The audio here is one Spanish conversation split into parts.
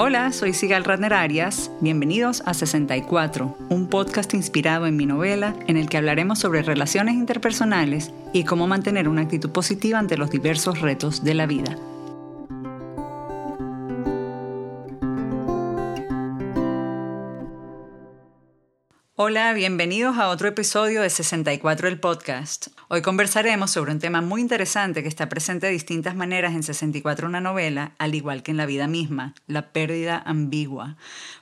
Hola, soy Sigal Radner Arias. Bienvenidos a 64, un podcast inspirado en mi novela en el que hablaremos sobre relaciones interpersonales y cómo mantener una actitud positiva ante los diversos retos de la vida. Hola, bienvenidos a otro episodio de 64 el podcast. Hoy conversaremos sobre un tema muy interesante que está presente de distintas maneras en 64 una novela, al igual que en la vida misma, la pérdida ambigua.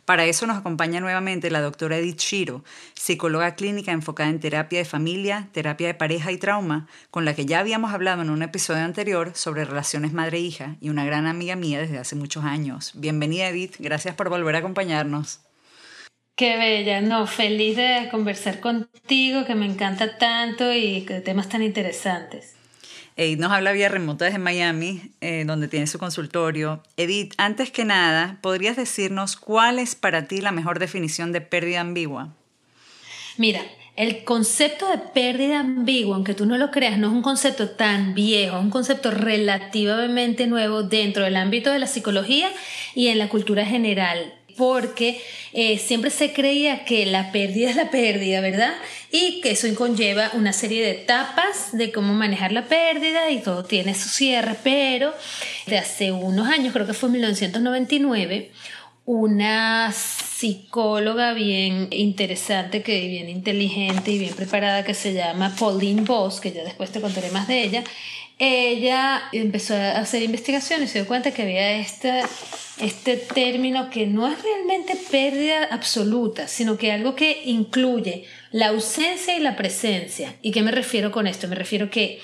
Para eso nos acompaña nuevamente la doctora Edith Shiro, psicóloga clínica enfocada en terapia de familia, terapia de pareja y trauma, con la que ya habíamos hablado en un episodio anterior sobre relaciones madre-hija y una gran amiga mía desde hace muchos años. Bienvenida Edith, gracias por volver a acompañarnos. Qué bella, no, feliz de conversar contigo, que me encanta tanto y temas tan interesantes. Edith nos habla vía remota desde Miami, eh, donde tiene su consultorio. Edith, antes que nada, ¿podrías decirnos cuál es para ti la mejor definición de pérdida ambigua? Mira, el concepto de pérdida ambigua, aunque tú no lo creas, no es un concepto tan viejo, es un concepto relativamente nuevo dentro del ámbito de la psicología y en la cultura general porque eh, siempre se creía que la pérdida es la pérdida, ¿verdad? Y que eso conlleva una serie de etapas de cómo manejar la pérdida y todo tiene su cierre, pero de hace unos años, creo que fue en 1999, una psicóloga bien interesante, que bien inteligente y bien preparada que se llama Pauline Voss, que ya después te contaré más de ella, ella empezó a hacer investigaciones y se dio cuenta que había este, este término que no es realmente pérdida absoluta, sino que algo que incluye la ausencia y la presencia. ¿Y qué me refiero con esto? Me refiero que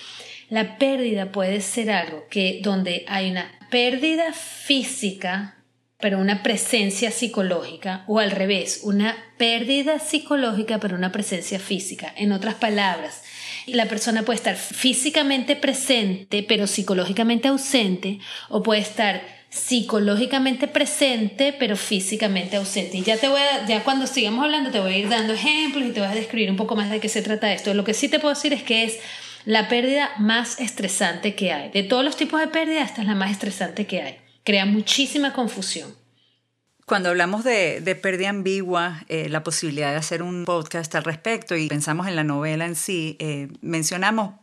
la pérdida puede ser algo que donde hay una pérdida física, pero una presencia psicológica, o al revés, una pérdida psicológica, pero una presencia física. En otras palabras, la persona puede estar físicamente presente, pero psicológicamente ausente, o puede estar psicológicamente presente, pero físicamente ausente. Y ya te voy ya cuando sigamos hablando te voy a ir dando ejemplos y te voy a describir un poco más de qué se trata esto. Lo que sí te puedo decir es que es la pérdida más estresante que hay. De todos los tipos de pérdida, esta es la más estresante que hay. Crea muchísima confusión. Cuando hablamos de, pérdida ambigua, eh, la posibilidad de hacer un podcast al respecto y pensamos en la novela en sí, eh, mencionamos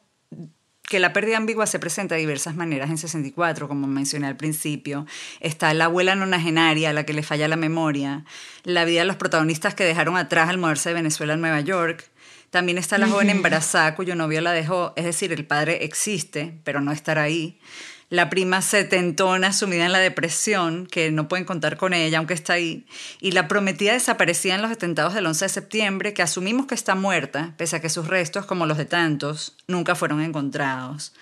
que la pérdida ambigua se presenta de diversas maneras en 64, como mencioné al principio. Está la abuela nonagenaria a la que le falla la memoria, la vida de los protagonistas que dejaron atrás al moverse de Venezuela a Nueva York. También está la joven embarazada cuyo novio la dejó, es decir, el padre existe, pero no estará ahí la prima setentona sumida en la depresión, que no pueden contar con ella, aunque está ahí, y la prometida desaparecida en los atentados del 11 de septiembre, que asumimos que está muerta, pese a que sus restos, como los de tantos, nunca fueron encontrados.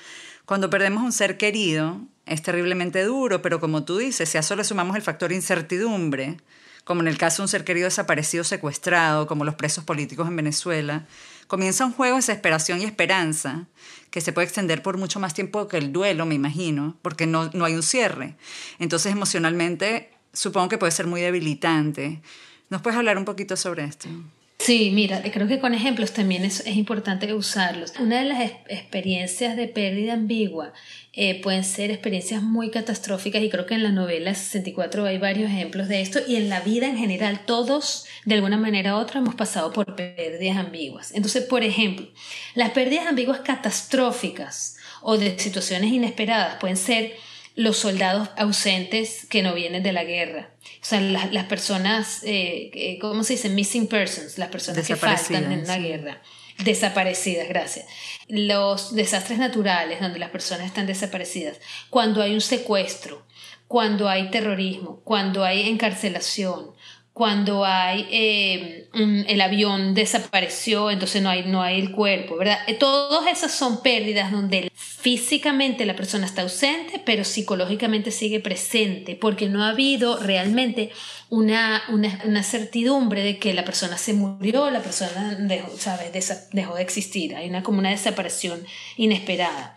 Cuando perdemos un ser querido, es terriblemente duro, pero como tú dices, si a eso le sumamos el factor incertidumbre, como en el caso de un ser querido desaparecido secuestrado, como los presos políticos en Venezuela, comienza un juego de desesperación y esperanza que se puede extender por mucho más tiempo que el duelo, me imagino, porque no, no hay un cierre. Entonces, emocionalmente, supongo que puede ser muy debilitante. ¿Nos puedes hablar un poquito sobre esto? Sí, mira, creo que con ejemplos también es, importante usarlos. Una de las experiencias de pérdida ambigua eh, pueden ser experiencias muy catastróficas y creo que en la novela 64 hay varios ejemplos de esto y en la vida en general todos de alguna manera u otra hemos pasado por pérdidas ambiguas. Entonces, por ejemplo, las pérdidas ambiguas catastróficas o de situaciones inesperadas pueden ser los soldados ausentes que no vienen de la guerra. O sea, las, personas, eh, ¿cómo se dice? Missing persons, las personas que faltan en la guerra. Desaparecidas, gracias. Los desastres naturales, donde las personas están desaparecidas. Cuando hay un secuestro, cuando hay terrorismo, cuando hay encarcelación, cuando hay eh, el avión desapareció, entonces no hay, no hay el cuerpo, ¿verdad? Eh, todas esas son pérdidas donde físicamente la persona está ausente, pero psicológicamente sigue presente, porque no ha habido realmente una, una, certidumbre de que la persona se murió, la persona dejó, ¿sabes? dejó de existir, hay una, como una desaparición inesperada.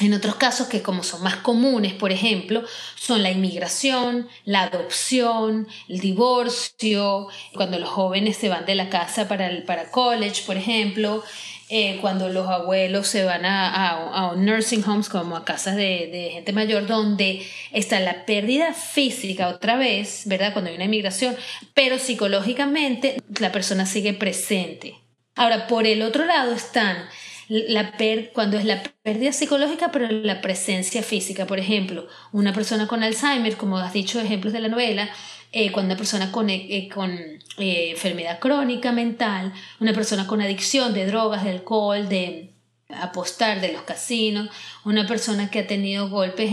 En otros casos que como son más comunes, por ejemplo, son la inmigración, la adopción, el divorcio, cuando los jóvenes se van de la casa para el para college, por ejemplo, eh, cuando los abuelos se van a, a, nursing homes, como a casas de, de, gente mayor, donde está la pérdida física otra vez, ¿verdad? Cuando hay una inmigración, pero psicológicamente la persona sigue presente. Ahora, por el otro lado están la cuando es la pérdida psicológica, pero la presencia física. Por ejemplo, una persona con Alzheimer, como has dicho ejemplos de la novela, eh, cuando una persona con, eh, eh, con enfermedad crónica mental, una persona con adicción de drogas, de alcohol, de apostar de los casinos, una persona que ha tenido golpes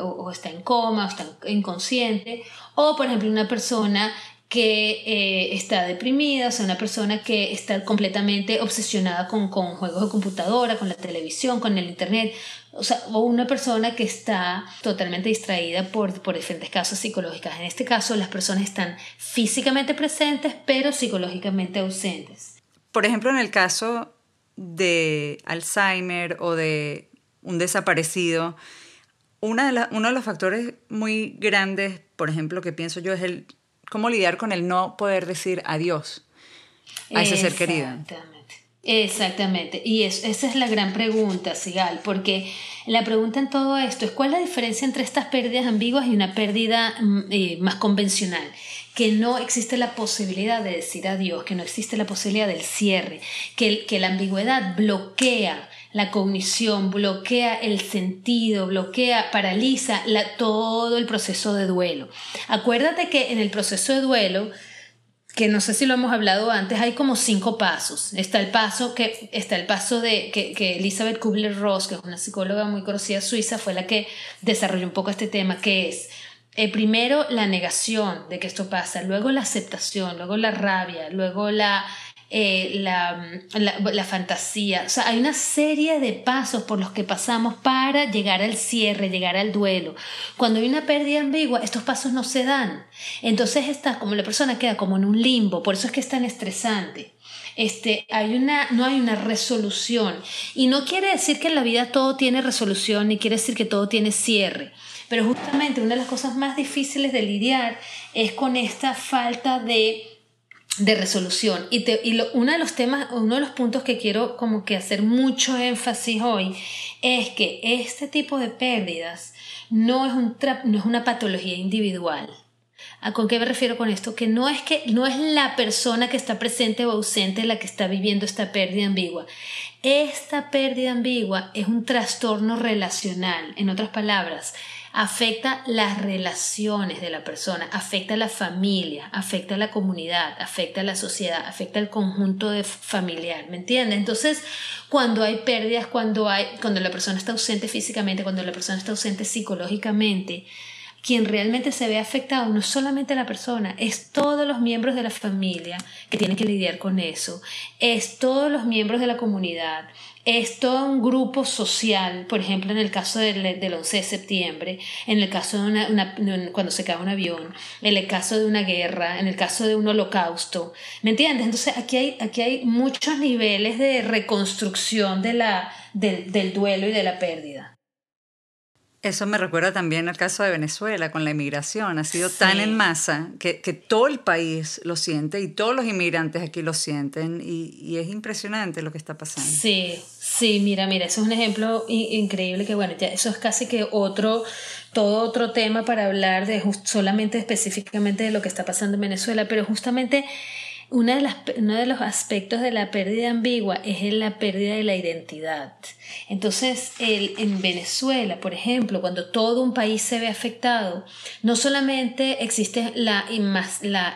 o, está en coma o está inconsciente, o por ejemplo una persona que eh, está deprimida, o sea, una persona que está completamente obsesionada con, con, juegos de computadora, con la televisión, con el internet, o sea, o una persona que está totalmente distraída por, por diferentes causas psicológicas. En este caso, las personas están físicamente presentes, pero psicológicamente ausentes. Por ejemplo, en el caso de Alzheimer o de un desaparecido, una de uno de los factores muy grandes, por ejemplo, que pienso yo es el cómo lidiar con el no poder decir adiós a ese ser querido. Exactamente. Y esa es la gran pregunta, Sigal, porque la pregunta en todo esto es cuál es la diferencia entre estas pérdidas ambiguas y una pérdida mm, eh, más convencional que no existe la posibilidad de decir adiós, que no existe la posibilidad del cierre, que, que la ambigüedad bloquea la cognición, bloquea el sentido, bloquea, paraliza todo el proceso de duelo. Acuérdate que en el proceso de duelo, que no sé si lo hemos hablado antes, hay como cinco pasos. Está el paso que está el paso de que, Elizabeth Kubler-Ross, que es una psicóloga muy conocida suiza, fue la que desarrolló un poco este tema, que es eh, primero la negación de que esto pasa, luego la aceptación, luego la rabia, luego la eh, la, la, fantasía. O sea, hay una serie de pasos por los que pasamos para llegar al cierre, llegar al duelo. Cuando hay una pérdida ambigua, estos pasos no se dan. Entonces está como la persona queda como en un limbo, por eso es que es tan estresante. Este, hay una, no hay una resolución. Y no quiere decir que en la vida todo tiene resolución, ni quiere decir que todo tiene cierre. Pero justamente una de las cosas más difíciles de lidiar es con esta falta de de resolución. Y, y uno de los temas, uno de los puntos que quiero como que hacer mucho énfasis hoy es que este tipo de pérdidas no es, un no es una patología individual. ¿A con qué me refiero con esto? Que no es que no es la persona que está presente o ausente la que está viviendo esta pérdida ambigua. Esta pérdida ambigua es un trastorno relacional. En otras palabras, afecta las relaciones de la persona, afecta a la familia, afecta a la comunidad, afecta a la sociedad, afecta al conjunto de familiar, ¿me entiendes? Entonces, cuando hay pérdidas, cuando hay cuando la persona está ausente físicamente, cuando la persona está ausente psicológicamente, quien realmente se ve afectado no es solamente la persona, es todos los miembros de la familia que tienen que lidiar con eso, es todos los miembros de la comunidad, es todo un grupo social, por ejemplo, en el caso del, del 11 de septiembre, en el caso de una, cuando se cae un avión, en el caso de una guerra, en el caso de un holocausto, ¿me entiendes? Entonces aquí hay, aquí hay muchos niveles de reconstrucción de la, del, del duelo y de la pérdida. Eso me recuerda también al caso de Venezuela con la inmigración. Ha sido tan en masa que, que, todo el país lo siente y todos los inmigrantes aquí lo sienten y, y, es impresionante lo que está pasando. Sí, sí, mira, mira, eso es un ejemplo increíble que bueno, ya eso es casi que otro, todo otro tema para hablar de solamente específicamente de lo que está pasando en Venezuela, pero justamente una de las, uno de los aspectos de la pérdida ambigua es la pérdida de la identidad. Entonces, el, en Venezuela, por ejemplo, cuando todo un país se ve afectado, no solamente existe la,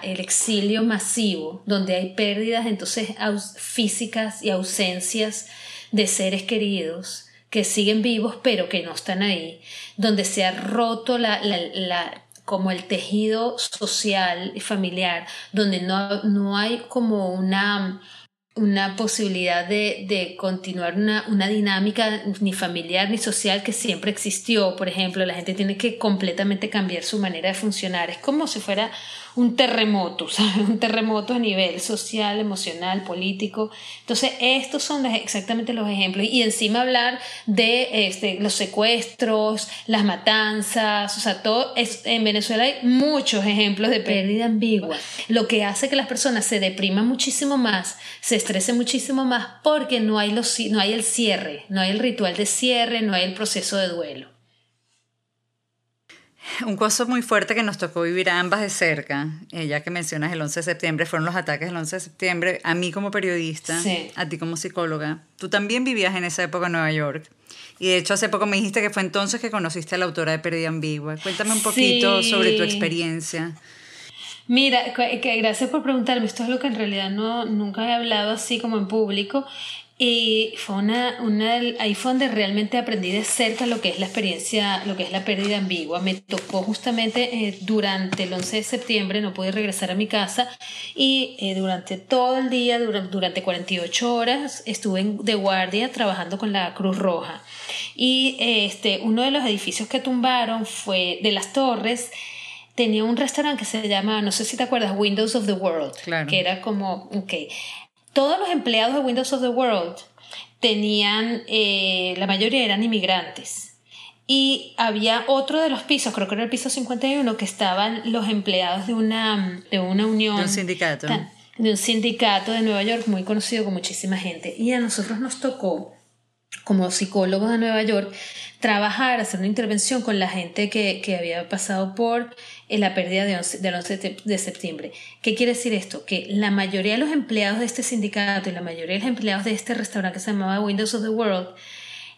el exilio masivo, donde hay pérdidas entonces físicas y ausencias de seres queridos que siguen vivos pero que no están ahí, donde se ha roto la como el tejido social y familiar, donde no, no hay como una, una posibilidad de, de continuar una, una, dinámica ni familiar ni social que siempre existió. Por ejemplo, la gente tiene que completamente cambiar su manera de funcionar. Es como si fuera un terremoto, ¿sabes? Un terremoto a nivel social, emocional, político. Entonces, estos son exactamente los ejemplos. Y encima hablar de este, los secuestros, las matanzas, o sea, todo es, en Venezuela hay muchos ejemplos de pérdida ambigua, lo que hace que las personas se depriman muchísimo más, se estrese muchísimo más porque no hay, los, no hay el cierre, no hay el ritual de cierre, no hay el proceso de duelo. Un caso muy fuerte que nos tocó vivir a ambas de cerca, eh, ya que mencionas el 11 de septiembre, fueron los ataques del 11 de septiembre, a mí como periodista, a ti como psicóloga. Tú también vivías en esa época en Nueva York. Y de hecho hace poco me dijiste que fue entonces que conociste a la autora de Pérdida Ambigua. Cuéntame un poquito sobre tu experiencia. Mira, que gracias por preguntarme. Esto es lo que en realidad no, nunca he hablado así como en público. Y fue una, una, ahí fue donde realmente aprendí de cerca lo que es la experiencia, lo que es la pérdida ambigua. Me tocó justamente eh, durante el 11 de septiembre, no pude regresar a mi casa y eh, durante todo el día, durante, durante 48 horas, estuve de guardia trabajando con la Cruz Roja. Y este, uno de los edificios que tumbaron fue de las torres tenía un restaurante que se llama, no sé si te acuerdas, Windows of the World, que era como, ok, todos los empleados de Windows of the World tenían, eh, la mayoría eran inmigrantes. Y había otro de los pisos, creo que era el piso 51, que estaban los empleados de una, de una unión. De un sindicato. De un sindicato de Nueva York muy conocido con muchísima gente. Y a nosotros nos tocó, como psicólogos de Nueva York, trabajar, hacer una intervención con la gente que, que había pasado por en la pérdida de del 11 de septiembre. ¿Qué quiere decir esto? Que la mayoría de los empleados de este sindicato y la mayoría de los empleados de este restaurante que se llamaba Windows of the World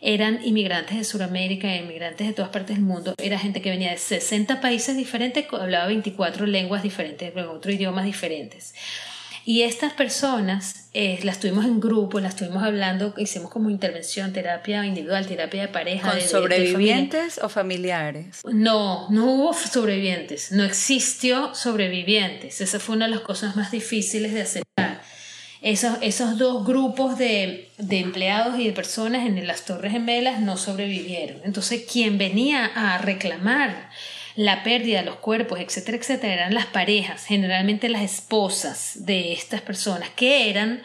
eran inmigrantes de Sudamérica, inmigrantes de todas partes del mundo. Era gente que venía de 60 países diferentes, hablaba 24 lenguas diferentes, con otros idiomas diferentes. Y estas personas eh, las tuvimos en grupo, las tuvimos hablando, hicimos como intervención, terapia individual, terapia de pareja. ¿Con sobrevivientes o familiares? No, no hubo sobrevivientes, no existió sobrevivientes. Esa fue una de las cosas más difíciles de aceptar. Esos, esos dos grupos de, de empleados y de personas en las Torres Gemelas no sobrevivieron. Entonces, quien venía a reclamar la pérdida de los cuerpos, etcétera, etcétera, eran las parejas, generalmente las esposas de estas personas, que eran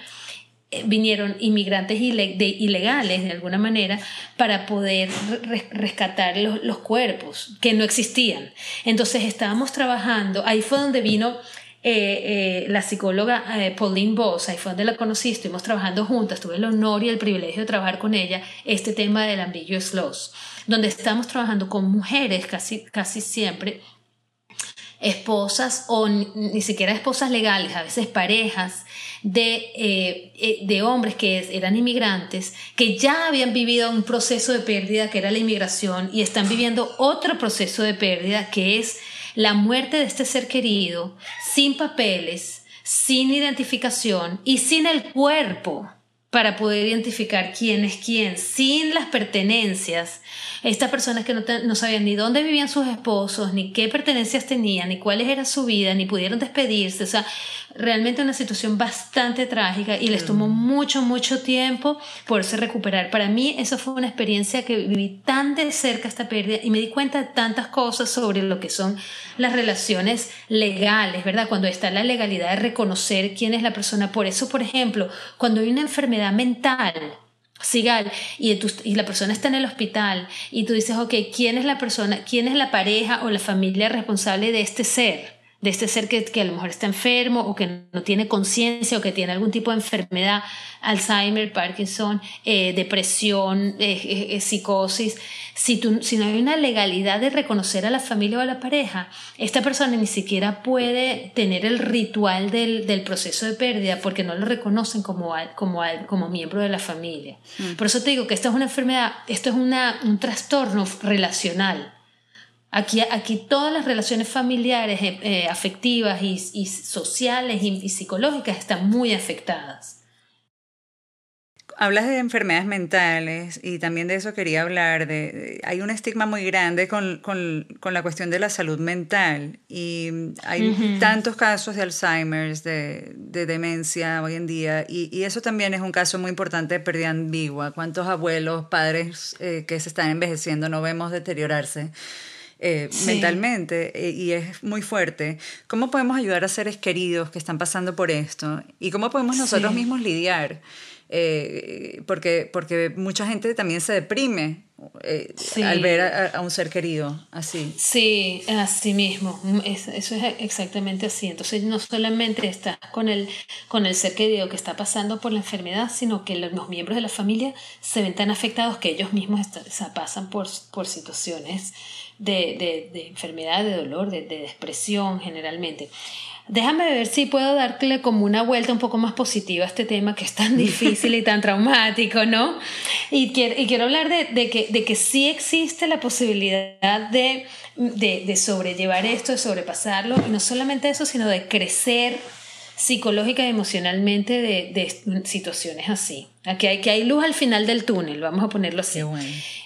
eh, vinieron inmigrantes ilegales de alguna manera para poder rescatar los, cuerpos que no existían. Entonces estábamos trabajando, ahí fue donde vino eh, eh, la psicóloga Pauline Boss, ahí fue donde la conocí, estuvimos trabajando juntas, tuve el honor y el privilegio de trabajar con ella este tema del ambiguous loss donde estamos trabajando con mujeres casi, casi siempre, esposas o ni siquiera esposas legales, a veces parejas de, eh, eh, de hombres que eran inmigrantes, que ya habían vivido un proceso de pérdida que era la inmigración y están viviendo otro proceso de pérdida que es la muerte de este ser querido sin papeles, sin identificación y sin el cuerpo para poder identificar quién es quién, sin las pertenencias. Estas personas que no, sabían ni dónde vivían sus esposos, ni qué pertenencias tenían, ni cuáles era su vida, ni pudieron despedirse. O sea, realmente una situación bastante trágica y les mm. tomó mucho, mucho tiempo poderse recuperar. Para mí eso fue una experiencia que viví tan de cerca esta pérdida y me di cuenta de tantas cosas sobre lo que son las relaciones legales, ¿verdad? Cuando está la legalidad de reconocer quién es la persona. Por eso, por ejemplo, cuando hay una enfermedad mental, Sigal, y, y, la persona está en el hospital y tú dices, ok, ¿quién es la persona, quién es la pareja o la familia responsable de este ser? De este ser que, que, a lo mejor está enfermo o que no tiene conciencia o que tiene algún tipo de enfermedad, Alzheimer, Parkinson, eh, depresión, eh, eh, psicosis. Si, tú, si no hay una legalidad de reconocer a la familia o a la pareja, esta persona ni siquiera puede tener el ritual del, del proceso de pérdida porque no lo reconocen como, como, como miembro de la familia. Mm. Por eso te digo que esto es una enfermedad, esto es una, un trastorno relacional Aquí, aquí todas las relaciones familiares, eh, eh, afectivas y, sociales y, psicológicas están muy afectadas. Hablas de enfermedades mentales y también de eso quería hablar. De, hay un estigma muy grande con, con, con, la cuestión de la salud mental y hay tantos casos de Alzheimer, de, de, demencia hoy en día y, y, eso también es un caso muy importante de pérdida ambigua. ¿Cuántos abuelos, padres eh, que se están envejeciendo no vemos deteriorarse? Eh, mentalmente eh, y es muy fuerte. ¿Cómo podemos ayudar a seres queridos que están pasando por esto? ¿Y cómo podemos nosotros mismos lidiar? Eh, porque, porque mucha gente también se deprime eh, al ver a, un ser querido así. Sí, así mismo, eso es exactamente así. Entonces no solamente estás con el, con el ser querido que está pasando por la enfermedad, sino que los, miembros de la familia se ven tan afectados que ellos mismos pasan por, por situaciones de, de, enfermedad, de dolor, de, de depresión generalmente. Déjame ver si puedo darle como una vuelta un poco más positiva a este tema que es tan difícil y tan traumático, ¿no? Y quiero, y quiero hablar de, de, que, de que sí existe la posibilidad de, de, sobrellevar esto, de sobrepasarlo, y no solamente eso, sino de crecer psicológica y emocionalmente de, de situaciones así. Aquí hay, que hay luz al final del túnel, vamos a ponerlo así.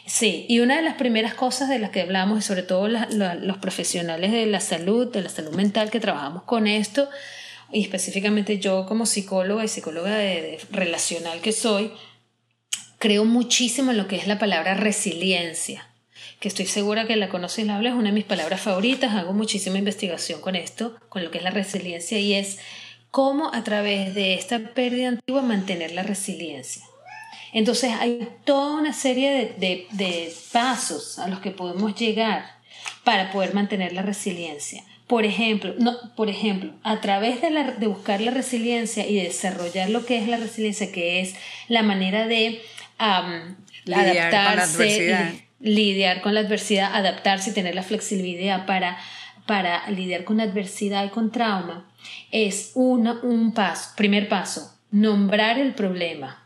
Sí, y una de las primeras cosas de las que hablamos, y sobre todo los profesionales de la salud, de la salud mental que trabajamos con esto, y específicamente yo como psicóloga y psicóloga de, relacional que soy, creo muchísimo en lo que es la palabra resiliencia que estoy segura que la conoces la hablas, es una de mis palabras favoritas, hago muchísima investigación con esto, con lo que es la resiliencia, y es cómo a través de esta pérdida antigua mantener la resiliencia. Entonces hay toda una serie de, pasos a los que podemos llegar para poder mantener la resiliencia. Por ejemplo, no, por ejemplo, a través de, la, de buscar la resiliencia y desarrollar lo que es la resiliencia, que es la manera de adaptarse, lidiar con la adversidad, adaptarse y tener la flexibilidad para, para lidiar con la adversidad y con trauma, es un paso, primer paso, nombrar el problema.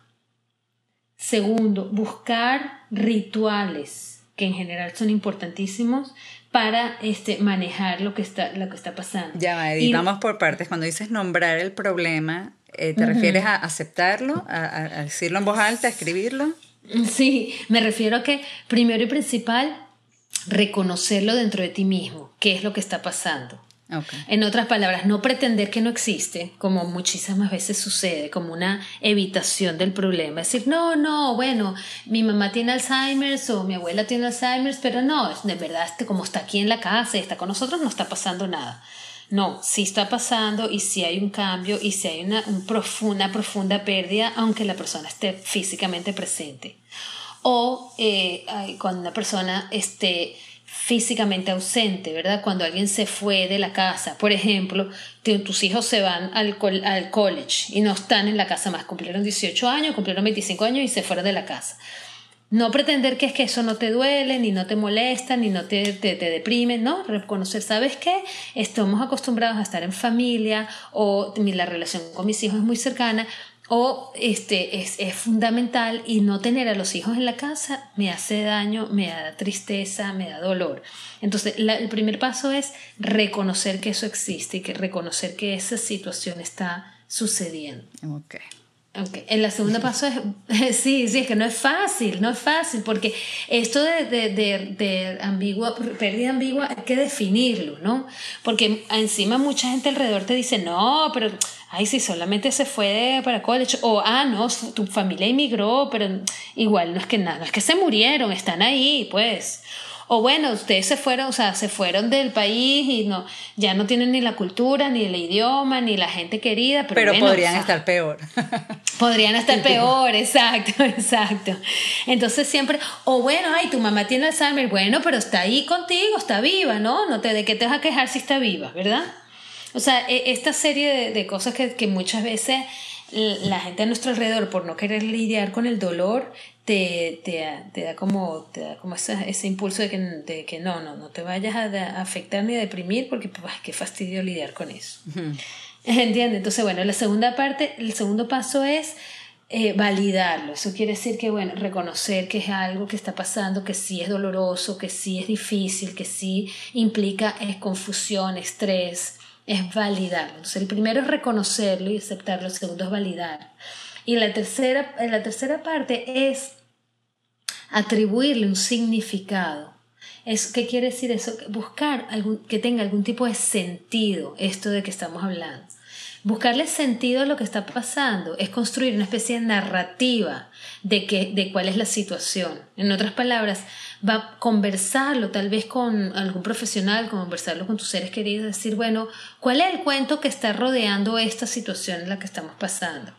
Segundo, buscar rituales que en general son importantísimos para este, manejar lo que está, lo que está pasando. Ya, Edith, vamos por partes. Cuando dices nombrar el problema, eh, ¿te refieres a aceptarlo, a, decirlo en voz alta, a escribirlo? Sí, me refiero a que primero y principal, reconocerlo dentro de ti mismo, qué es lo que está pasando. En otras palabras, no pretender que no existe, como muchísimas veces sucede, como una evitación del problema. Es decir, no, no, bueno, mi mamá tiene Alzheimer's o mi abuela tiene Alzheimer's, pero no, de verdad, este, como está aquí en la casa está con nosotros, no está pasando nada. No, sí está pasando y sí hay un cambio y sí hay una, profunda, profunda pérdida, aunque la persona esté físicamente presente. O eh, cuando una persona esté físicamente ausente, ¿verdad? Cuando alguien se fue de la casa, por ejemplo, tus hijos se van al, al college y no están en la casa más, cumplieron 18 años, cumplieron 25 años y se fueron de la casa. No pretender que es que eso no te duele, ni no te molesta, ni no te, te, te deprime, ¿no? Reconocer, ¿sabes qué? Estamos acostumbrados a estar en familia o la relación con mis hijos es muy cercana, o este, es, es, fundamental y no tener a los hijos en la casa me hace daño, me da tristeza, me da dolor. Entonces, el primer paso es reconocer que eso existe y que reconocer que esa situación está sucediendo. Okay. Okay. El segundo paso es, sí, sí, es que no es fácil, no es fácil, porque esto de, de, de, de ambigua, pérdida ambigua hay que definirlo, ¿no? Porque encima mucha gente alrededor te dice, no, pero ay, si solamente se fue para college, o, ah, no, tu familia emigró, pero igual no es que nada, no es que se murieron, están ahí, pues. O bueno, ustedes se fueron, o sea, se fueron del país y no, ya no tienen ni la cultura, ni el idioma, ni la gente querida. Pero, podrían estar peor. Podrían estar peor, exacto, exacto. Entonces siempre, o bueno, ay, tu mamá tiene Alzheimer, bueno, pero está ahí contigo, está viva, ¿no? no te, ¿De qué te vas a quejar si está viva, verdad? O sea, e, esta serie de, cosas que, muchas veces la gente a nuestro alrededor, por no querer lidiar con el dolor, te, te, da como, te da como ese, ese impulso de que, de que, no, no, no te vayas a, afectar ni a deprimir porque pues, qué fastidio lidiar con eso. ¿Entiendes? Entonces, bueno, la segunda parte, el segundo paso es eh, validarlo. Eso quiere decir que, bueno, reconocer que es algo que está pasando, que sí es doloroso, que sí es difícil, que sí implica es confusión, estrés, es validarlo. Entonces, el primero es reconocerlo y aceptarlo, el segundo es validar. Y la tercera, la tercera parte es atribuirle un significado. ¿Qué quiere decir eso? Buscar que tenga algún tipo de sentido esto de que estamos hablando. buscarle sentido a lo que está pasando, es construir una especie de narrativa de, que, de cuál es la situación. En otras palabras, va a conversarlo tal vez con algún profesional, conversarlo con tus seres queridos, decir, bueno, ¿cuál es el cuento que está rodeando esta situación en la que estamos pasando?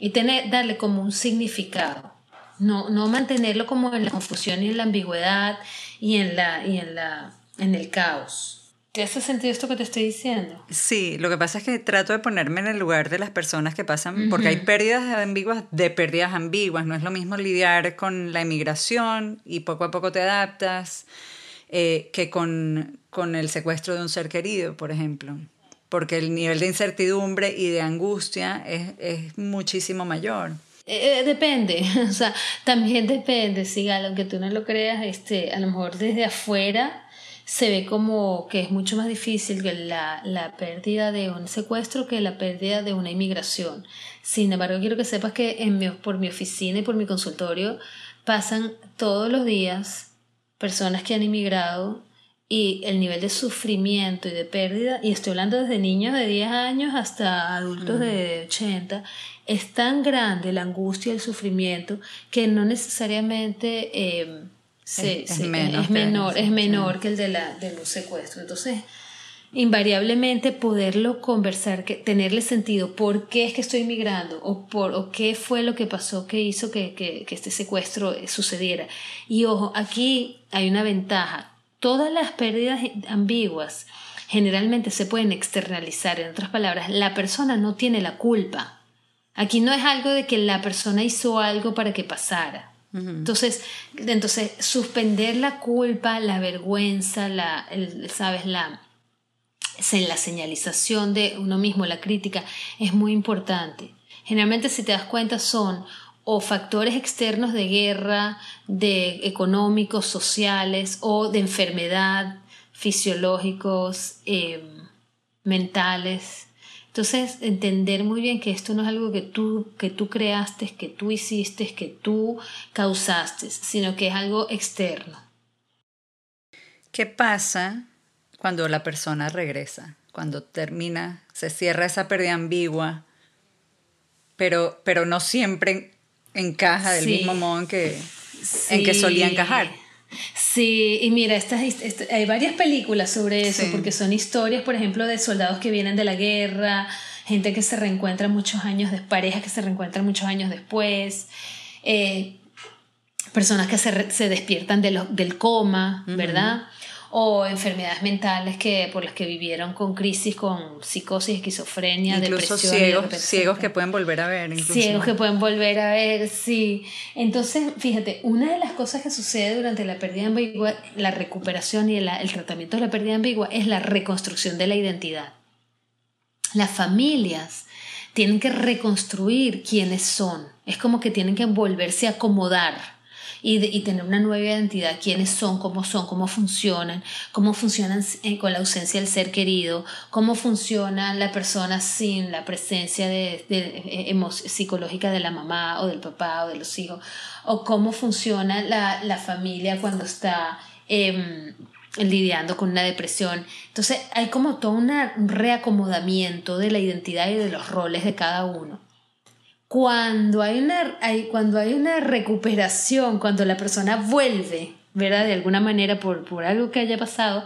Y tener, darle como un significado. No, no mantenerlo como en la confusión y en la ambigüedad y en, la, y en, la, en el caos. ¿Te hace sentido esto que te estoy diciendo? Sí, lo que pasa es que trato de ponerme en el lugar de las personas que pasan, porque hay pérdidas ambiguas de pérdidas ambiguas. No es lo mismo lidiar con la emigración y poco a poco te adaptas eh, que con, con el secuestro de un ser querido, por ejemplo. Porque el nivel de incertidumbre y de angustia es, es muchísimo mayor. Eh, eh, depende, o sea, también depende, si aunque tú no lo creas, este, a lo mejor desde afuera se ve como que es mucho más difícil la, la, pérdida de un secuestro que la pérdida de una inmigración. Sin embargo, quiero que sepas que en mi, por mi oficina y por mi consultorio pasan todos los días personas que han inmigrado y el nivel de sufrimiento y de pérdida, y estoy hablando desde niños de 10 años hasta adultos de 80, es tan grande la angustia y el sufrimiento que no necesariamente... Eh, es, menor, es menor que el de, la, de los secuestros. Entonces, invariablemente poderlo conversar, que, tenerle sentido, por qué es que estoy migrando o, por, o qué fue lo que pasó que hizo que, que, que este secuestro sucediera. Y ojo, aquí hay una ventaja. Todas las pérdidas ambiguas generalmente se pueden externalizar. En otras palabras, la persona no tiene la culpa. Aquí no es algo de que la persona hizo algo para que pasara. Entonces, entonces, suspender la culpa, la vergüenza, la, sabes, la, la señalización de uno mismo, la crítica, es muy importante. Generalmente, si te das cuenta, son o factores externos de guerra, de económicos, sociales o de enfermedad, fisiológicos, eh, mentales. Entonces, entender muy bien que esto no es algo que tú, que tú creaste, que tú hiciste, que tú causaste, sino que es algo externo. ¿Qué pasa cuando la persona regresa? Cuando termina, se cierra esa pérdida ambigua, pero, pero no siempre encaja del mismo modo en que, en que solía encajar. Sí, y mira, estas, hay varias películas sobre eso, porque son historias, por ejemplo, de soldados que vienen de la guerra, gente que se reencuentra muchos años, de parejas que se reencuentran muchos años después, eh, personas que se, se despiertan de del coma, ¿verdad? O enfermedades mentales que por las que vivieron con crisis, con psicosis, esquizofrenia, incluso ciegos, ciegos que pueden volver a ver. Ciegos que pueden volver a ver, sí. Entonces, fíjate, una de las cosas que sucede durante la pérdida ambigua, la recuperación y el, el tratamiento de la pérdida ambigua es la reconstrucción de la identidad. Las familias tienen que reconstruir quiénes son. Es como que tienen que volverse a acomodar y, tener una nueva identidad, quiénes son, cómo son, cómo funcionan, cómo funcionan eh, con la ausencia del ser querido, cómo funciona la persona sin la presencia de, de, eh, psicológica de la mamá o del papá o de los hijos, o cómo funciona la, la familia cuando está... Eh, lidiando con una depresión. Entonces hay como todo un reacomodamiento de la identidad y de los roles de cada uno cuando hay una, hay, cuando hay una recuperación, cuando la persona vuelve, ¿verdad? De alguna manera por, por algo que haya pasado,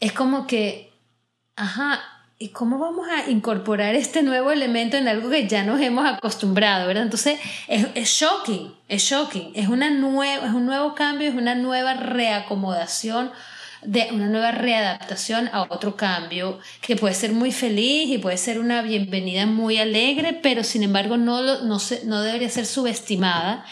es como que, ajá, ¿y cómo vamos a incorporar este nuevo elemento en algo que ya nos hemos acostumbrado, ¿verdad? Entonces es, es shocking, es shocking, es, una nueva, es un nuevo cambio, es una nueva reacomodación de una nueva readaptación a otro cambio que puede ser muy feliz y puede ser una bienvenida muy alegre, pero sin embargo no, no, no debería ser subestimada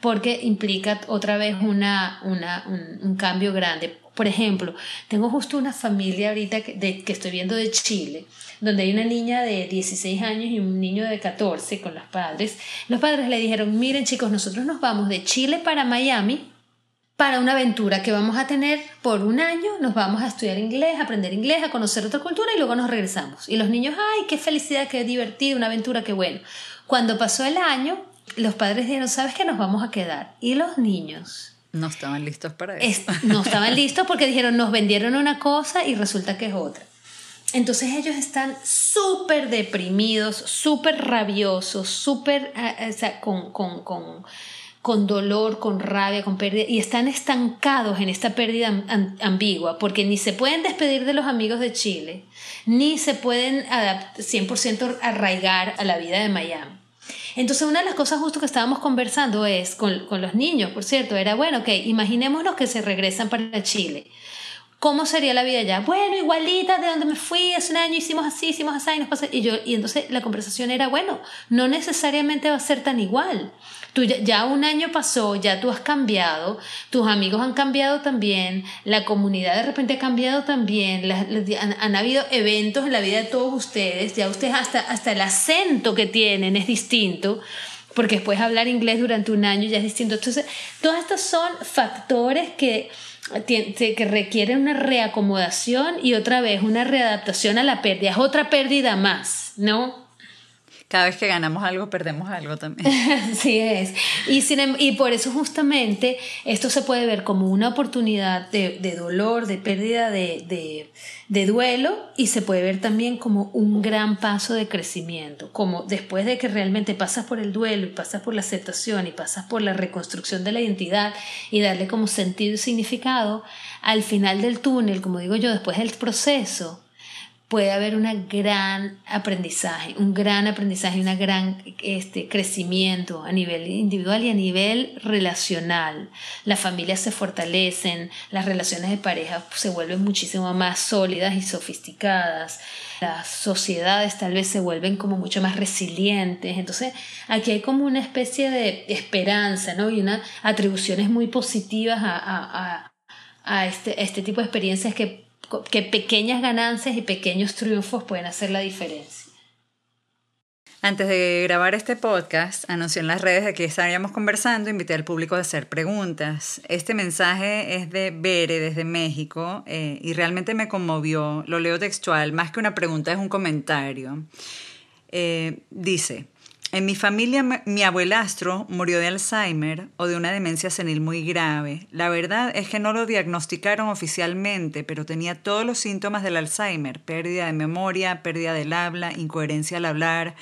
porque implica otra vez una, una, un, cambio grande. Por ejemplo, tengo justo una familia ahorita que, que estoy viendo de Chile, donde hay una niña de 16 años y un niño de 14 con los padres. Los padres le dijeron, miren chicos, nosotros nos vamos de Chile para Miami para una aventura que vamos a tener por un año, nos vamos a estudiar inglés, a aprender inglés, a conocer otra cultura y luego nos regresamos. Y los niños, ay, qué felicidad, qué divertido, una aventura, qué bueno. Cuando pasó el año, los padres dijeron, ¿sabes qué? Nos vamos a quedar. Y los niños... No estaban listos para eso. no estaban listos porque dijeron, nos vendieron una cosa y resulta que es otra. entonces ellos están súper deprimidos, súper rabiosos, súper eh, eh, con, con, con, con, dolor, con rabia, con pérdida, y están estancados en esta pérdida ambigua, porque ni se pueden despedir de los amigos de Chile, ni se pueden 100% arraigar a la vida de Miami. Entonces, una de las cosas justo que estábamos conversando es con, con los niños, por cierto, era, bueno, ok, imaginémonos que se regresan para Chile. ¿Cómo sería la vida allá? Bueno, igualita de donde me fui hace un año, hicimos así, hicimos así, y nos pasa. Y, yo, y entonces la conversación era, bueno, no necesariamente va a ser tan igual. Tú ya, un año pasó, ya tú has cambiado, tus amigos han cambiado también, la comunidad de repente ha cambiado también, han, habido eventos en la vida de todos ustedes, ya ustedes hasta, hasta el acento que tienen es distinto porque después hablar inglés durante un año ya es distinto. Entonces, todos estos son factores que que requiere una reacomodación y otra vez una readaptación a la pérdida. Es otra pérdida más, ¿no? Cada vez que ganamos algo, perdemos algo también. Así es. Y, em, y por eso justamente esto se puede ver como una oportunidad de, dolor, de pérdida, de, de, de, duelo, y se puede ver también como un gran paso de crecimiento, como después de que realmente pasas por el duelo y pasas por la aceptación y pasas por la reconstrucción de la identidad y darle como sentido y significado, al final del túnel, como digo yo, después del proceso, puede haber un gran aprendizaje, un gran aprendizaje, un gran este, crecimiento a nivel individual y a nivel relacional. Las familias se fortalecen, las relaciones de pareja se vuelven muchísimo más sólidas y sofisticadas, las sociedades tal vez se vuelven como mucho más resilientes. Entonces, aquí hay como una especie de esperanza, ¿no? Y unas atribuciones muy positivas a, a este, este tipo de experiencias que que pequeñas ganancias y pequeños triunfos pueden hacer la diferencia. Antes de grabar este podcast, anuncié en las redes de que estaríamos conversando, invité al público a hacer preguntas. Este mensaje es de Bere desde México eh, y realmente me conmovió. Lo leo textual, más que una pregunta es un comentario. Eh, dice, en mi familia, mi abuelastro murió de Alzheimer o de una demencia senil muy grave. La verdad es que no lo diagnosticaron oficialmente, pero tenía todos los síntomas del Alzheimer, pérdida de memoria, pérdida del habla, incoherencia al hablar,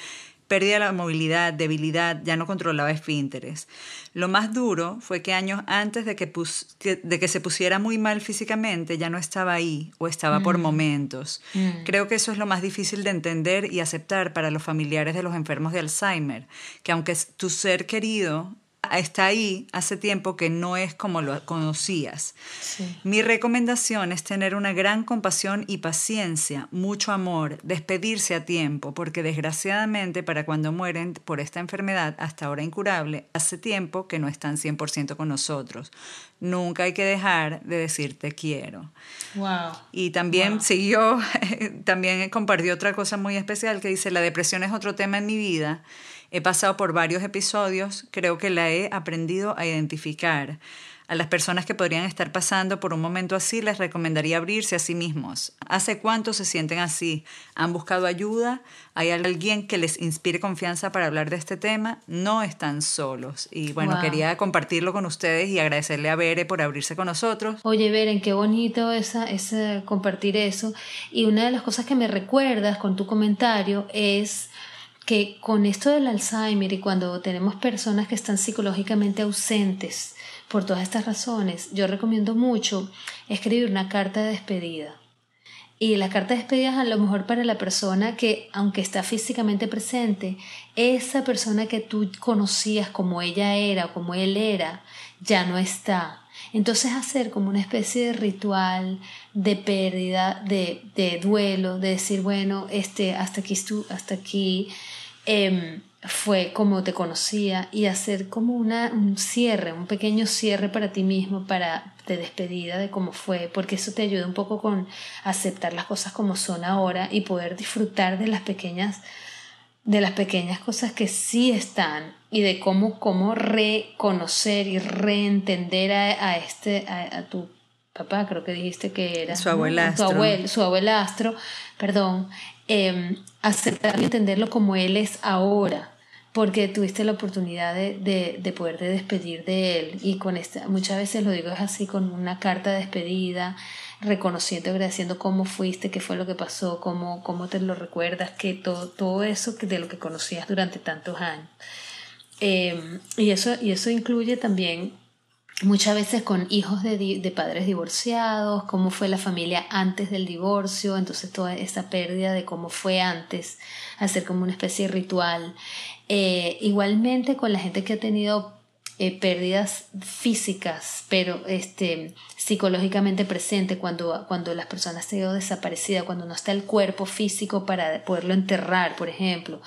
pérdida de la movilidad, debilidad, ya no controlaba esfínteres. Lo más duro fue que años antes de que, de que se pusiera muy mal físicamente ya no estaba ahí o estaba por mm. momentos. Mm. Creo que eso es lo más difícil de entender y aceptar para los familiares de los enfermos de Alzheimer, que aunque tu ser querido está ahí hace tiempo que no es como lo conocías. Mi recomendación es tener una gran compasión y paciencia, mucho amor, despedirse a tiempo, porque desgraciadamente para cuando mueren por esta enfermedad hasta ahora incurable, hace tiempo que no están 100% con nosotros. Nunca hay que dejar de decir te quiero. Wow. Y también siguió, también compartió otra cosa muy especial que dice, la depresión es otro tema en mi vida He pasado por varios episodios, creo que la he aprendido a identificar. A las personas que podrían estar pasando por un momento así les recomendaría abrirse a sí mismos. ¿Hace cuánto se sienten así? ¿Han buscado ayuda? ¿Hay alguien que les inspire confianza para hablar de este tema? No están solos. Y bueno, quería compartirlo con ustedes y agradecerle a Bere por abrirse con nosotros. Oye, Beren, qué bonito esa, esa compartir eso. Y una de las cosas que me recuerdas con tu comentario es que con esto del Alzheimer y cuando tenemos personas que están psicológicamente ausentes por todas estas razones, yo recomiendo mucho escribir una carta de despedida. Y la carta de despedida es a lo mejor para la persona que, aunque está físicamente presente, esa persona que tú conocías como ella era o como él era, ya no está. Entonces hacer como una especie de ritual de pérdida, de, de duelo, de decir, bueno, este, hasta aquí, hasta aquí Em, fue como te conocía y hacer como una, un cierre, un pequeño cierre para ti mismo, para de despedida de cómo fue, porque eso te ayuda un poco con aceptar las cosas como son ahora y poder disfrutar de las pequeñas de las pequeñas cosas que sí están y de cómo, cómo reconocer y reentender a, este, a, tu papá, creo que dijiste que era su abuelastro, su abuelastro, perdón, eh, aceptar y entenderlo como él es ahora, porque tuviste la oportunidad de, de, de poderte despedir de él y con esta, muchas veces lo digo es así, con una carta de despedida, reconociendo, agradeciendo cómo fuiste, qué fue lo que pasó, cómo, cómo te lo recuerdas, que todo, todo eso de lo que conocías durante tantos años. Eh, y, eso, y eso incluye también muchas veces con hijos de, de, padres divorciados, cómo fue la familia antes del divorcio, entonces toda esa pérdida de cómo fue antes, hacer como una especie de ritual. Eh, igualmente con la gente que ha tenido eh, pérdidas físicas, pero este, psicológicamente presente cuando, cuando las personas se quedado desaparecida, cuando no está el cuerpo físico para poderlo enterrar, por ejemplo.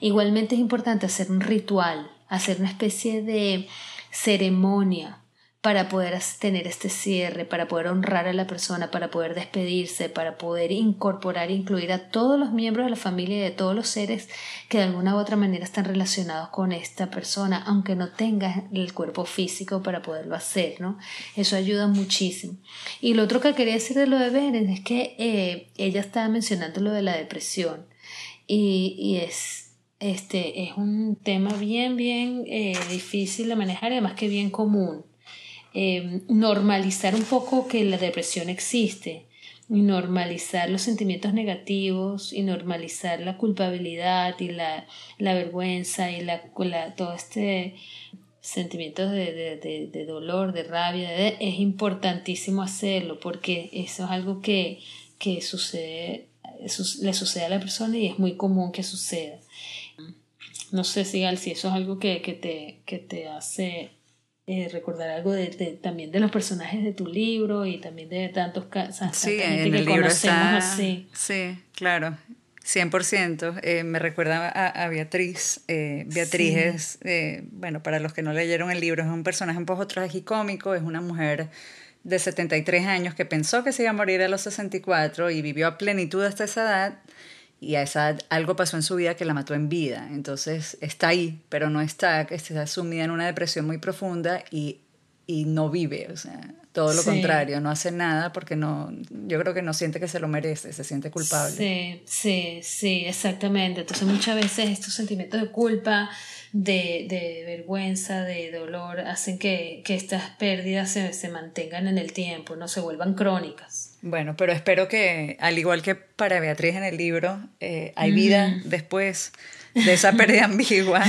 Igualmente es importante hacer un ritual, hacer una especie de ceremonia para poder tener este cierre, para poder honrar a la persona, para poder despedirse, para poder incorporar e incluir a todos los miembros de la familia y de todos los seres que de alguna u otra manera están relacionados con esta persona, aunque no tenga el cuerpo físico para poderlo hacer, ¿no? Eso ayuda muchísimo. Y lo otro que quería decir de lo de Beren es que eh, ella estaba mencionando lo de la depresión y, y es este es un tema bien, bien eh, difícil de manejar y además que bien común. Em, normalizar un poco que la depresión existe, y normalizar los sentimientos negativos y normalizar la culpabilidad y la, la vergüenza y la, todo este sentimientos de, de, de, dolor, de rabia, es importantísimo hacerlo porque eso es algo que, que sucede, le sucede a la persona y es muy común que suceda. No sé si, si eso es algo que, que, te, que te hace eh, recordar algo de, también de los personajes de tu libro y también de tantos casos sí, en el libro está, así. Sí, claro. 100%. Eh, me recuerda a, Beatriz. Eh, Beatriz es, eh, bueno, para los que no leyeron el libro, es un personaje un poco tragicómico, es una mujer de 73 años que pensó que se iba a morir a los 64 y vivió a plenitud hasta esa edad y a esa algo pasó en su vida que la mató en vida. Entonces está ahí, pero no está, está sumida en una depresión muy profunda y, y no vive, o sea, todo lo contrario, no hace nada porque no, yo creo que no siente que se lo merece, se siente culpable. Sí, sí, sí, exactamente. Entonces muchas veces estos sentimientos de culpa, de, de vergüenza, de dolor, hacen que, que estas pérdidas se, se mantengan en el tiempo, no se vuelvan crónicas. Bueno, pero espero que, al igual que para Beatriz en el libro, eh, hay vida después de esa pérdida ambigua.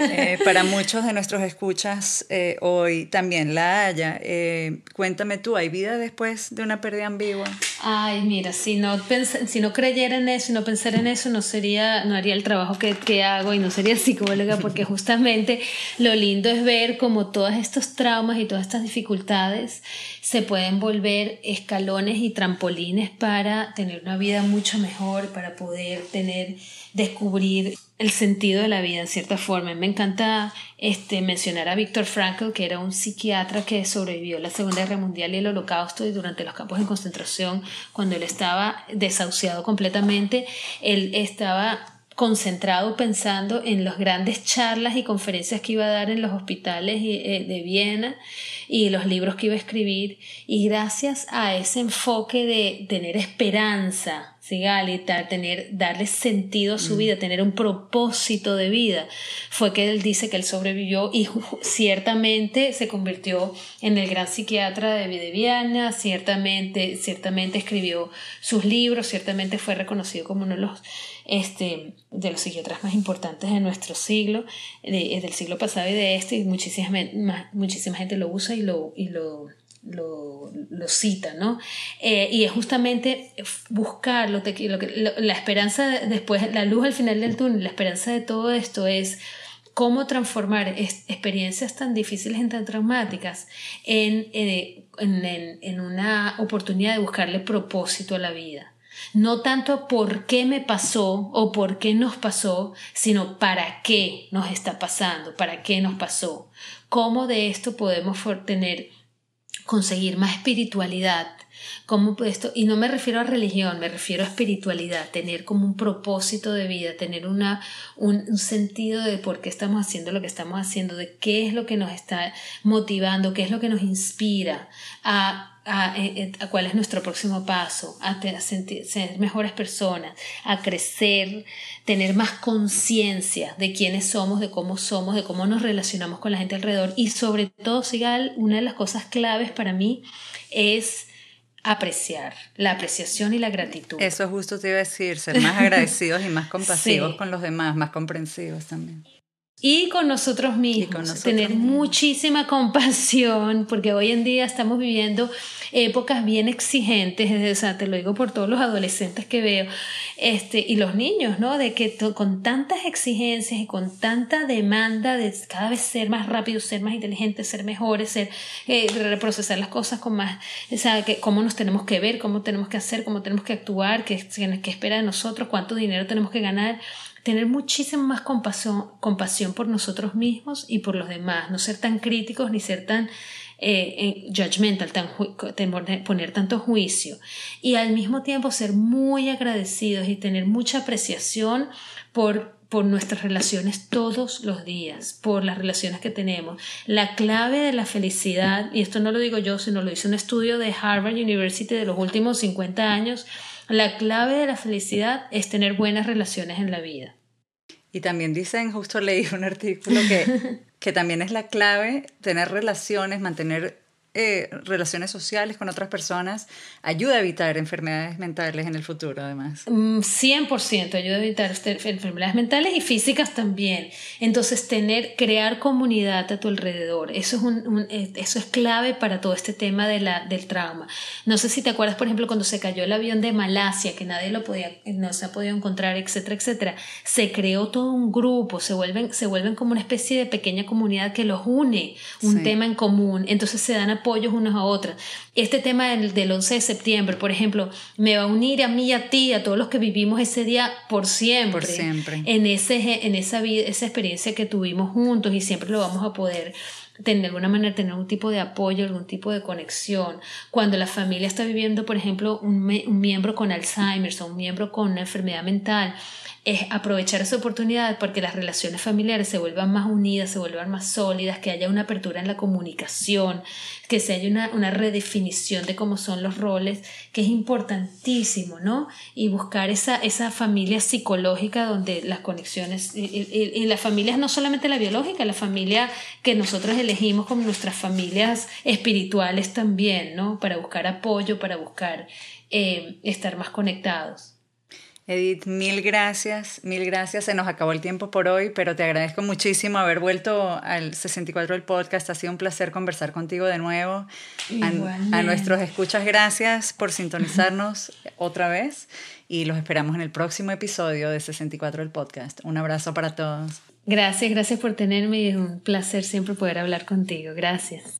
Eh, para muchos de nuestros escuchas eh, hoy también la haya. Eh, cuéntame tú, ¿hay vida después de una pérdida ambigua? Ay, mira, si no, si no creyera en eso y no pensara en eso, no, sería, no haría el trabajo que, que hago y no sería psicóloga, porque justamente lo lindo es ver cómo todos estos traumas y todas estas dificultades se pueden volver escalones y trampolines para tener una vida mucho mejor, para poder tener, descubrir el sentido de la vida en cierta forma. Me encanta este, mencionar a Víctor Frankl, que era un psiquiatra que sobrevivió a la Segunda Guerra Mundial y el Holocausto y durante los campos de concentración, cuando él estaba desahuciado completamente, él estaba concentrado pensando en las grandes charlas y conferencias que iba a dar en los hospitales eh, de Viena y los libros que iba a escribir y gracias a ese enfoque de tener esperanza tal, tener, darle sentido a su mm. vida, tener un propósito de vida, fue que él dice que él sobrevivió y ciertamente se convirtió en el gran psiquiatra de Viena, ciertamente, ciertamente escribió sus libros, ciertamente fue reconocido como uno de los, este, de los psiquiatras más importantes de nuestro siglo, de, del siglo pasado y de este, y muchísima, muchísima gente lo usa y lo, y lo lo, lo cita, ¿no? Eh, y es justamente buscar lo, que, la esperanza después, la luz al final del túnel, la esperanza de todo esto es cómo transformar experiencias tan difíciles y tan traumáticas en, eh, en, en, en una oportunidad de buscarle propósito a la vida. No tanto por qué me pasó o por qué nos pasó, sino para qué nos está pasando, para qué nos pasó. Cómo de esto podemos tener conseguir más espiritualidad. Como esto, y no me refiero a religión, me refiero a espiritualidad, tener como un propósito de vida, tener una, un, sentido de por qué estamos haciendo lo que estamos haciendo, de qué es lo que nos está motivando, qué es lo que nos inspira a a, eh, eh, a, cuál es nuestro próximo paso, a, sentir, ser mejores personas, a crecer, tener más conciencia de quiénes somos, de cómo somos, de cómo nos relacionamos con la gente alrededor y sobre todo, Sigal, una de las cosas claves para mí es apreciar, la apreciación y la gratitud. Eso justo te iba a decir, ser más agradecidos y más compasivos con los demás, más comprensivos también. Y con nosotros mismos, tener muchísima compasión, porque hoy en día estamos viviendo épocas bien exigentes, o sea, te lo digo por todos los adolescentes que veo, este, y los niños, ¿no? De que con tantas exigencias y con tanta demanda de cada vez ser más rápidos, ser más inteligentes, ser mejores, ser, eh, reprocesar las cosas con más, o sea, que, cómo nos tenemos que ver, cómo tenemos que hacer, cómo tenemos que actuar, qué, qué espera de nosotros, cuánto dinero tenemos que ganar tener muchísima más compasión, compasión por nosotros mismos y por los demás, no ser tan críticos ni ser tan eh, judgmental, tan poner tanto juicio y al mismo tiempo ser muy agradecidos y tener mucha apreciación por por nuestras relaciones todos los días, por las relaciones que tenemos. La clave de la felicidad, y esto no lo digo yo, sino lo hizo un estudio de Harvard University de los últimos 50 años, la clave de la felicidad es tener buenas relaciones en la vida. Y también dicen, justo leí un artículo que, que también es la clave tener relaciones, mantener eh, relaciones sociales con otras personas ayuda a evitar enfermedades mentales en el futuro, además. 100% mm, ayuda a evitar este, enfermedades mentales y físicas también. Entonces, tener, crear comunidad a tu alrededor, eso es, un, eso es clave para todo este tema de la, del trauma. No sé si te acuerdas, por ejemplo, cuando se cayó el avión de Malasia, que nadie lo podía, no se ha podido encontrar, etcétera, etcétera. Se creó todo un grupo, se vuelven, se vuelven como una especie de pequeña comunidad que los une, un tema en común. Entonces se dan apoyos unos a otros. Este tema del, del 11 de septiembre, por ejemplo, me va a unir a mí y a ti, a todos los que vivimos ese día por siempre. Por siempre. En, ese, en esa, vida, esa experiencia que tuvimos juntos y siempre lo vamos a poder tener de alguna manera tener un tipo de apoyo, algún tipo de conexión. Cuando la familia está viviendo, por ejemplo, un, un miembro con Alzheimer o un miembro con una enfermedad mental, es aprovechar esa oportunidad porque las relaciones familiares se vuelvan más unidas, se vuelvan más sólidas, que haya una apertura en la comunicación, que se haya una, una redefinición de cómo son los roles, que es importantísimo, ¿no? Y buscar esa, esa familia psicológica donde las conexiones, y, y, familias no solamente la biológica, la familia que nosotros elegimos como nuestras familias espirituales también, ¿no? Para buscar apoyo, para buscar eh, estar más conectados. Edith, mil gracias, mil gracias. Se nos acabó el tiempo por hoy, pero te agradezco muchísimo haber vuelto al 64 del podcast. Ha sido un placer conversar contigo de nuevo. A, a, nuestros escuchas, gracias por sintonizarnos otra vez y los esperamos en el próximo episodio de 64 del podcast. Un abrazo para todos. Gracias, gracias por tenerme y es un placer siempre poder hablar contigo. Gracias.